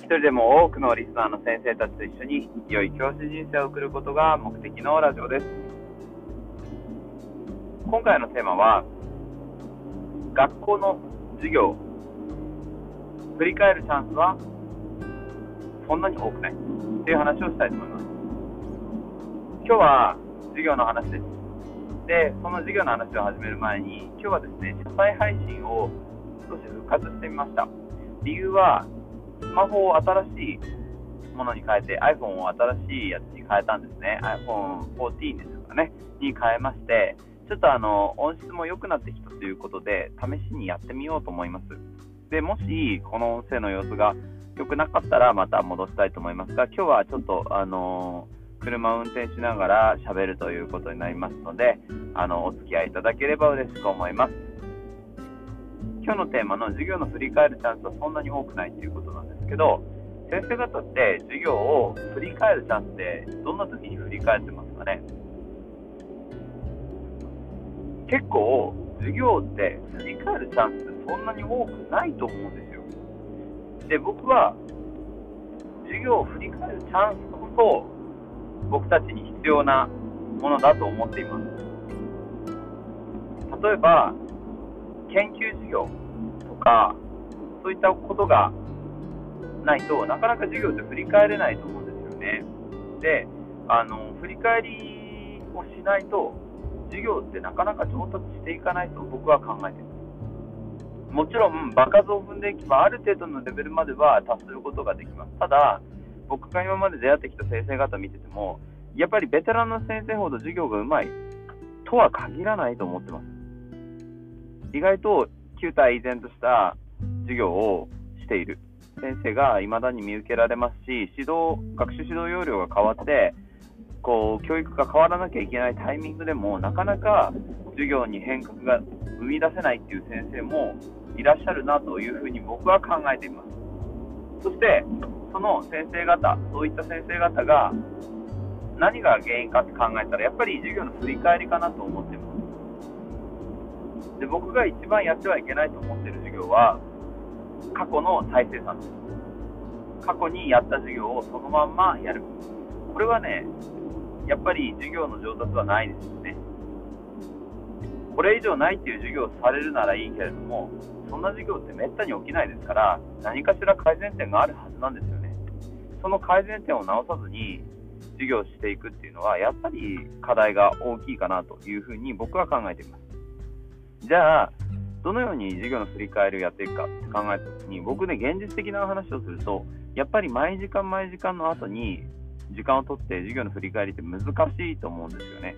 一人でも多くのリスナーの先生たちと一緒に良い教師人生を送ることが目的のラジオです。今回のテーマは、学校の授業、振り返るチャンスはそんなに多くないっていう話をしたいと思います。今日は授業の話です。で、その授業の話を始める前に、今日はですね、車載配信を少し復活してみました。理由は、スマホを新しいものに変えて、iPhone を新しいやつに変えたんですね。iPhone14 ですかね、に変えまして、ちょっとあの、音質も良くなってきたということで、試しにやってみようと思います。で、もし、この音声の様子が良くなかったら、また戻したいと思いますが、今日はちょっと、あの車を運転しながら喋るということになりますので、あの、お付き合いいただければ嬉しく思います。今日のテーマの授業の振り返るチャンスはそんなに多くないということけど、先生方って授業を振り返るチャンスってどんな時に振り返ってますかね？結構授業って振り返るチャンスってそんなに多くないと思うんですよ。で、僕は授業を振り返るチャンスこそ僕たちに必要なものだと思っています。例えば、研究授業とか、そういったことがないとなかなか授業って振り返れないと思うんですよね。で、あの、振り返りをしないと、授業ってなかなか上達していかないと僕は考えてます。もちろん、場数を踏んでいけば、ある程度のレベルまでは達することができます。ただ、僕が今まで出会ってきた先生方見てても、やっぱりベテランの先生ほど授業がうまいとは限らないと思ってます。意外と旧体依然とした授業をしている先生が未だに見受けられますし、指導、学習指導要領が変わって、こう、教育が変わらなきゃいけないタイミングでも、なかなか授業に変革が生み出せないっていう先生もいらっしゃるなというふうに僕は考えています。そして、その先生方、そういった先生方が何が原因かって考えたら、やっぱり授業の振り返りかなと思っています。で、僕が一番やってはいけないと思っている授業は、過去の再生産です。過去にやった授業をそのまんまやる。これはね、やっぱり授業の上達はないですよね。これ以上ないっていう授業をされるならいいけれども、そんな授業ってめったに起きないですから、何かしら改善点があるはずなんですよね。その改善点を直さずに授業していくっていうのは、やっぱり課題が大きいかなというふうに僕は考えています。じゃあ、どのように授業の振り返りをやっていくかって考えたときに、僕ね、現実的な話をすると、やっぱり毎時間毎時間の後に時間を取って授業の振り返りって難しいと思うんですよね。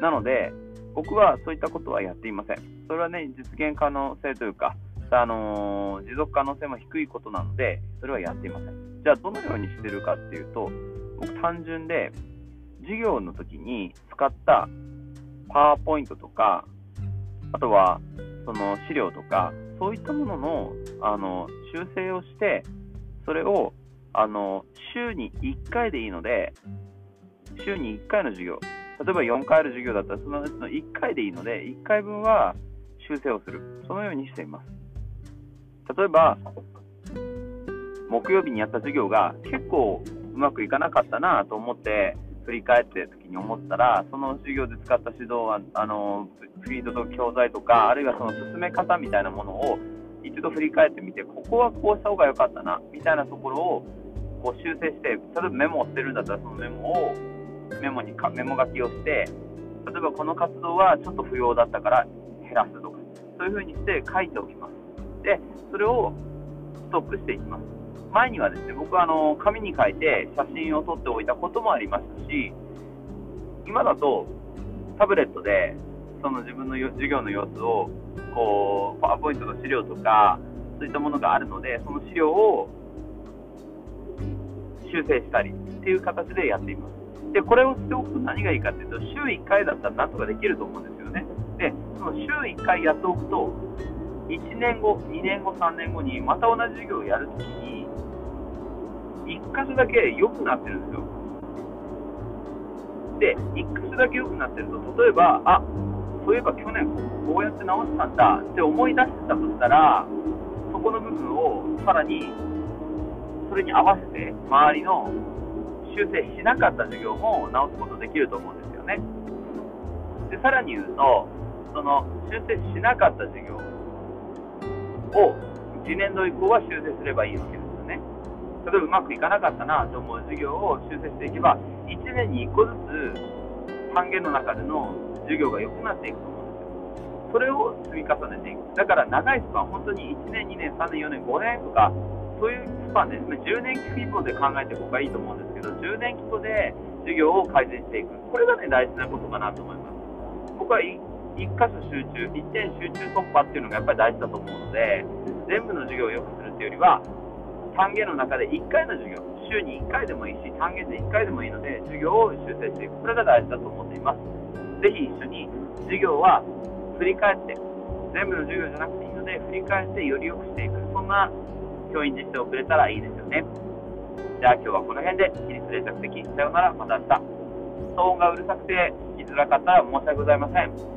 なので、僕はそういったことはやっていません。それはね、実現可能性というか、あのー持続可能性も低いことなので、それはやっていません。じゃあ、どのようにしてるかっていうと、僕単純で、授業の時に使ったパワーポイントとか、あとは、その資料とか、そういったものの、あの、修正をして、それを、あの、週に1回でいいので、週に1回の授業、例えば4回ある授業だったら、そのうちの1回でいいので、1回分は修正をする。そのようにしています。例えば、木曜日にやった授業が結構うまくいかなかったなと思って、振り返ってる時に思ったら、その授業で使った指導は、あの、フィードと教材とか、あるいはその進め方みたいなものを一度振り返ってみて、ここはこうした方が良かったな、みたいなところをこう修正して、例えばメモをしてるんだったら、そのメモを、メモにか、メモ書きをして、例えばこの活動はちょっと不要だったから減らすとか、そういう風にして書いておきます。で、それをストックしていきます。前にはですね、僕はあの紙に書いて写真を撮っておいたこともありましたし、今だとタブレットでその自分の授業の様子をこうパワーポイントの資料とかそういったものがあるので、その資料を修正したりっていう形でやっています。で、これをしておくと何がいいかっていうと、週1回だったらなんとかできると思うんですよね。で、その週1回やっておくと、1年後、2年後、3年後にまた同じ授業をやるときに、1箇所だけ良くなってるんですよ。で、1箇所だけ良くなってると、例えば、あそういえば去年こうやって直したんだって思い出してたとしたら、そこの部分をさらにそれに合わせて周りの修正しなかった授業も直すことできると思うんですよね。でさらに言うと、その修正しなかった授業を次年度以降は修正すればいいわけです例えばうまくいかなかったなと思う授業を修正していけば、1年に1個ずつ単元の中での授業が良くなっていくと思うんですよ。それを積み重ねていく。だから長いスパン、本当に1年、2年、3年、4年、5年とか、そういうスパンで、10年規模で考えて僕はいいと思うんですけど、10年規模で授業を改善していく。これがね、大事なことかなと思います。僕は1箇所集中、1点集中突破っていうのがやっぱり大事だと思うので、全部の授業を良くするっていうよりは、単元の中で1回の授業、週に1回でもいいし、単元で1回でもいいので、授業を修正していく。これが大事だと思っています。ぜひ一緒に授業は振り返って、全部の授業じゃなくていいので、振り返ってより良くしていく、そんな教員実践をくれたらいいですよね。じゃあ今日はこの辺で、起立冷着的。さようなら、また明日。騒音がうるさくて聞きづらかったら申し訳ございません。